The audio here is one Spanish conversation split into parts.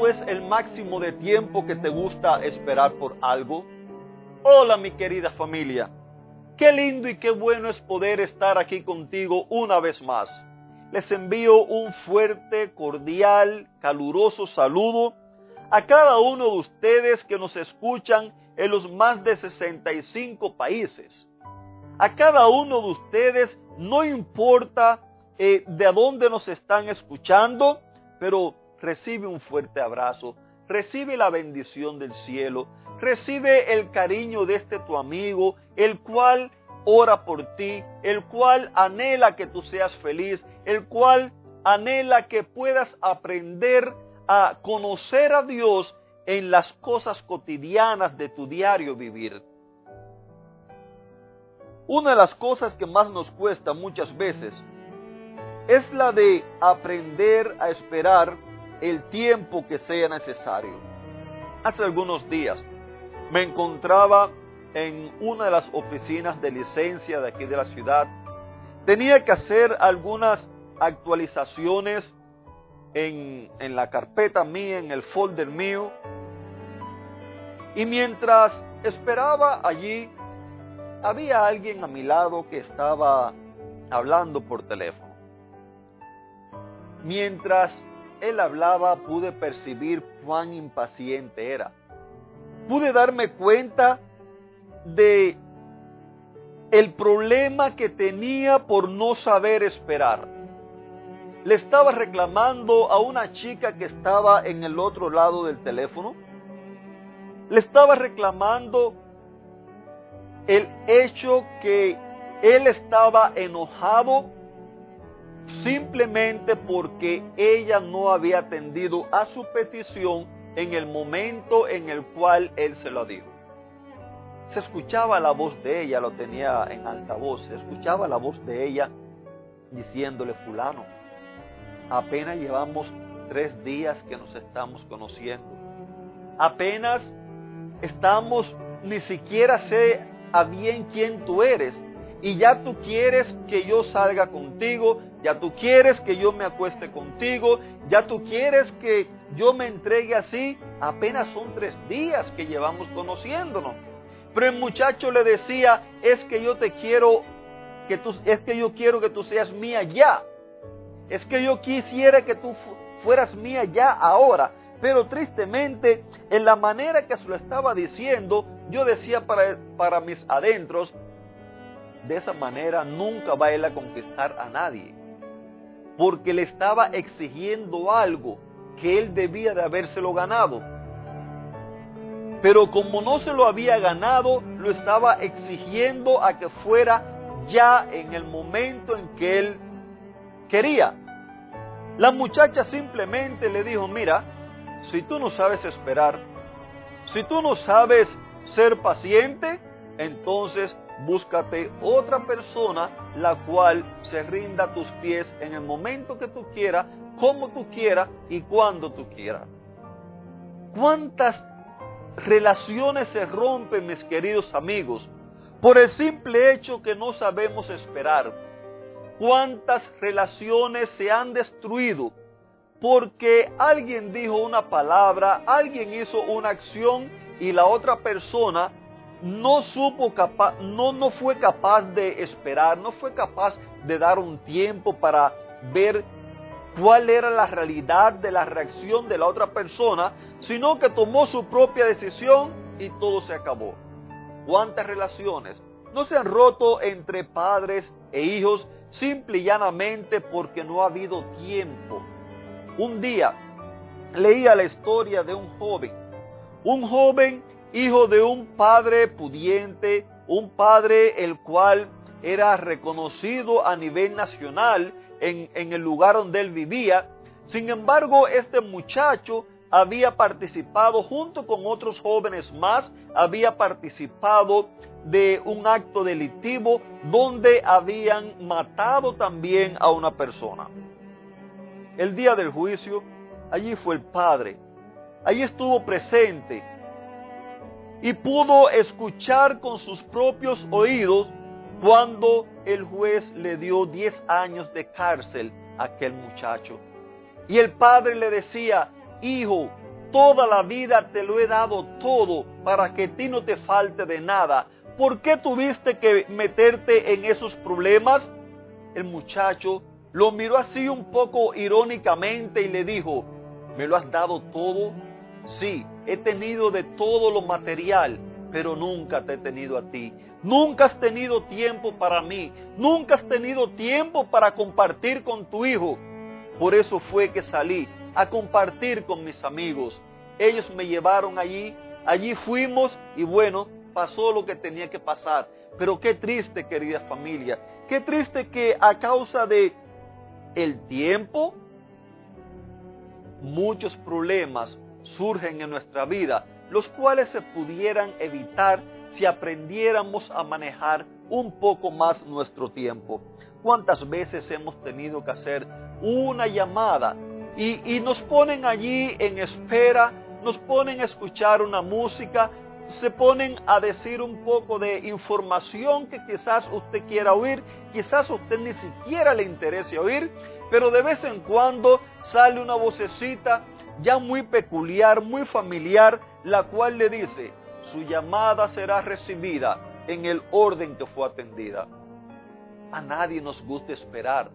¿Cuánto es el máximo de tiempo que te gusta esperar por algo? Hola mi querida familia. Qué lindo y qué bueno es poder estar aquí contigo una vez más. Les envío un fuerte, cordial, caluroso saludo a cada uno de ustedes que nos escuchan en los más de 65 países. A cada uno de ustedes, no importa eh, de dónde nos están escuchando, pero recibe un fuerte abrazo, recibe la bendición del cielo, recibe el cariño de este tu amigo, el cual ora por ti, el cual anhela que tú seas feliz, el cual anhela que puedas aprender a conocer a Dios en las cosas cotidianas de tu diario vivir. Una de las cosas que más nos cuesta muchas veces es la de aprender a esperar el tiempo que sea necesario. Hace algunos días me encontraba en una de las oficinas de licencia de aquí de la ciudad. Tenía que hacer algunas actualizaciones en, en la carpeta mía, en el folder mío. Y mientras esperaba allí, había alguien a mi lado que estaba hablando por teléfono. Mientras él hablaba pude percibir cuán impaciente era. Pude darme cuenta de el problema que tenía por no saber esperar. Le estaba reclamando a una chica que estaba en el otro lado del teléfono. Le estaba reclamando el hecho que él estaba enojado simplemente porque ella no había atendido a su petición en el momento en el cual él se lo dijo. Se escuchaba la voz de ella, lo tenía en altavoz, se escuchaba la voz de ella diciéndole, fulano, apenas llevamos tres días que nos estamos conociendo. Apenas estamos, ni siquiera sé a bien quién tú eres. Y ya tú quieres que yo salga contigo, ya tú quieres que yo me acueste contigo, ya tú quieres que yo me entregue así, apenas son tres días que llevamos conociéndonos. Pero el muchacho le decía, es que yo te quiero, que tú, es que yo quiero que tú seas mía ya. Es que yo quisiera que tú fueras mía ya ahora. Pero tristemente, en la manera que se lo estaba diciendo, yo decía para, para mis adentros, de esa manera nunca va él a conquistar a nadie porque le estaba exigiendo algo que él debía de habérselo ganado. Pero como no se lo había ganado, lo estaba exigiendo a que fuera ya en el momento en que él quería. La muchacha simplemente le dijo, mira, si tú no sabes esperar, si tú no sabes ser paciente, entonces búscate otra persona la cual se rinda a tus pies en el momento que tú quieras, como tú quieras y cuando tú quieras. ¿Cuántas relaciones se rompen, mis queridos amigos, por el simple hecho que no sabemos esperar? ¿Cuántas relaciones se han destruido porque alguien dijo una palabra, alguien hizo una acción y la otra persona no supo capaz, no, no fue capaz de esperar, no fue capaz de dar un tiempo para ver cuál era la realidad de la reacción de la otra persona, sino que tomó su propia decisión y todo se acabó. ¿Cuántas relaciones no se han roto entre padres e hijos simple y llanamente porque no ha habido tiempo? Un día leía la historia de un joven, un joven hijo de un padre pudiente, un padre el cual era reconocido a nivel nacional en, el lugar donde él vivía. Sin embargo, este muchacho había participado junto con otros jóvenes más, había participado de un acto delictivo donde habían matado también a una persona. El día del juicio, allí fue el padre, allí estuvo presente y pudo escuchar con sus propios oídos cuando el juez le dio 10 años de cárcel a aquel muchacho. Y el padre le decía, hijo, toda la vida te lo he dado todo para que a ti no te falte de nada. ¿Por qué tuviste que meterte en esos problemas? El muchacho lo miró así un poco irónicamente y le dijo, ¿me lo has dado todo? Sí, he tenido de todo lo material, pero nunca te he tenido a ti. Nunca has tenido tiempo para mí. Nunca has tenido tiempo para compartir con tu hijo. Por eso fue que salí a compartir con mis amigos. Ellos me llevaron allí, allí fuimos y bueno, pasó lo que tenía que pasar. Pero qué triste, querida familia, qué triste que a causa de el tiempo muchos problemas surgen en nuestra vida, los cuales se pudieran evitar si aprendiéramos a manejar un poco más nuestro tiempo. ¿Cuántas veces hemos tenido que hacer una llamada y, nos ponen allí en espera, nos ponen a escuchar una música, se ponen a decir un poco de información que quizás usted quiera oír, quizás usted ni siquiera le interese oír, pero de vez en cuando sale una vocecita ya muy peculiar, muy familiar, la cual le dice, su llamada será recibida en el orden que fue atendida. A nadie nos gusta esperar.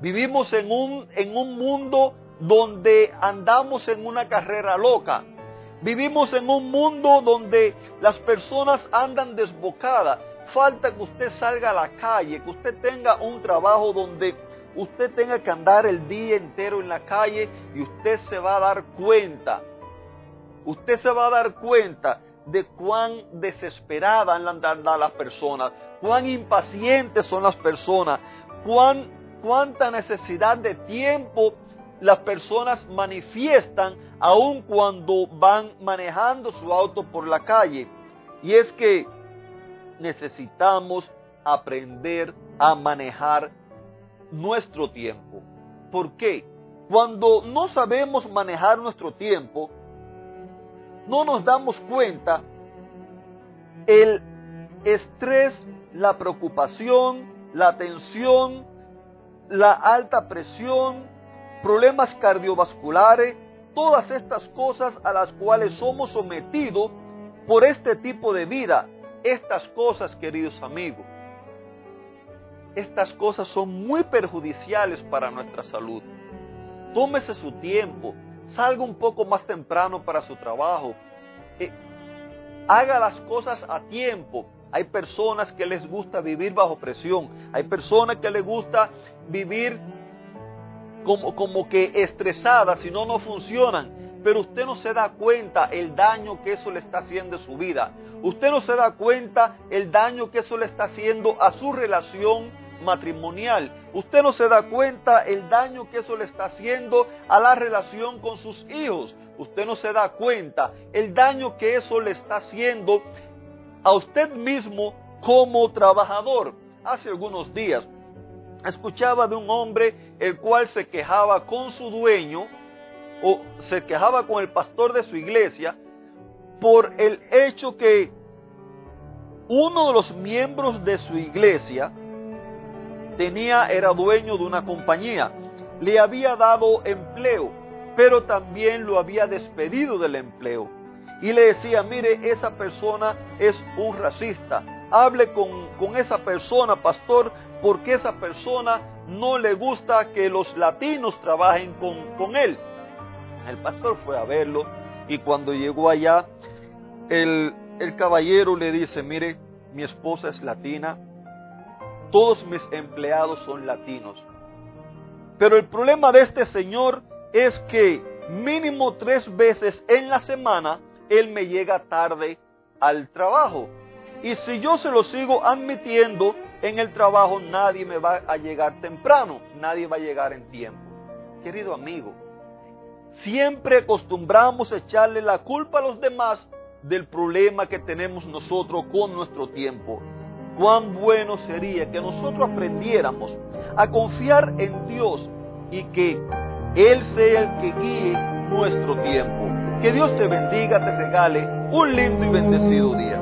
Vivimos en un, en un mundo donde andamos en una carrera loca. Vivimos en un mundo donde las personas andan desbocadas. Falta que usted salga a la calle, que usted tenga un trabajo donde usted tenga que andar el día entero en la calle y usted se va a dar cuenta, usted se va a dar cuenta de cuán desesperadas andan las personas, cuán impacientes son las personas, cuán, cuánta necesidad de tiempo las personas manifiestan aun cuando van manejando su auto por la calle. Y es que necesitamos aprender a manejar nuestro tiempo. ¿Por qué? Cuando no sabemos manejar nuestro tiempo, no nos damos cuenta el estrés, la preocupación, la tensión, la alta presión, problemas cardiovasculares, todas estas cosas a las cuales somos sometidos por este tipo de vida. Estas cosas, queridos amigos, estas cosas son muy perjudiciales para nuestra salud. Tómese su tiempo, salga un poco más temprano para su trabajo, eh, haga las cosas a tiempo. Hay personas que les gusta vivir bajo presión, hay personas que les gusta vivir como, como que estresadas, si no, no funcionan. Pero usted no se da cuenta el daño que eso le está haciendo a su vida. Usted no se da cuenta el daño que eso le está haciendo a su relación matrimonial. Usted no se da cuenta el daño que eso le está haciendo a la relación con sus hijos. Usted no se da cuenta el daño que eso le está haciendo a usted mismo como trabajador. Hace algunos días escuchaba de un hombre el cual se quejaba con su dueño o se quejaba con el pastor de su iglesia por el hecho que uno de los miembros de su iglesia tenía, era dueño de una compañía, le había dado empleo, pero también lo había despedido del empleo. Y le decía, mire, esa persona es un racista. Hable con, con esa persona, pastor, porque esa persona no le gusta que los latinos trabajen con, con él. El pastor fue a verlo y cuando llegó allá, el, el caballero le dice, mire, mi esposa es latina, todos mis empleados son latinos. Pero el problema de este señor es que mínimo tres veces en la semana él me llega tarde al trabajo. Y si yo se lo sigo admitiendo en el trabajo, nadie me va a llegar temprano, nadie va a llegar en tiempo. Querido amigo, siempre acostumbramos a echarle la culpa a los demás del problema que tenemos nosotros con nuestro tiempo. Cuán bueno sería que nosotros aprendiéramos a confiar en Dios y que Él sea el que guíe nuestro tiempo. Que Dios te bendiga, te regale un lindo y bendecido día.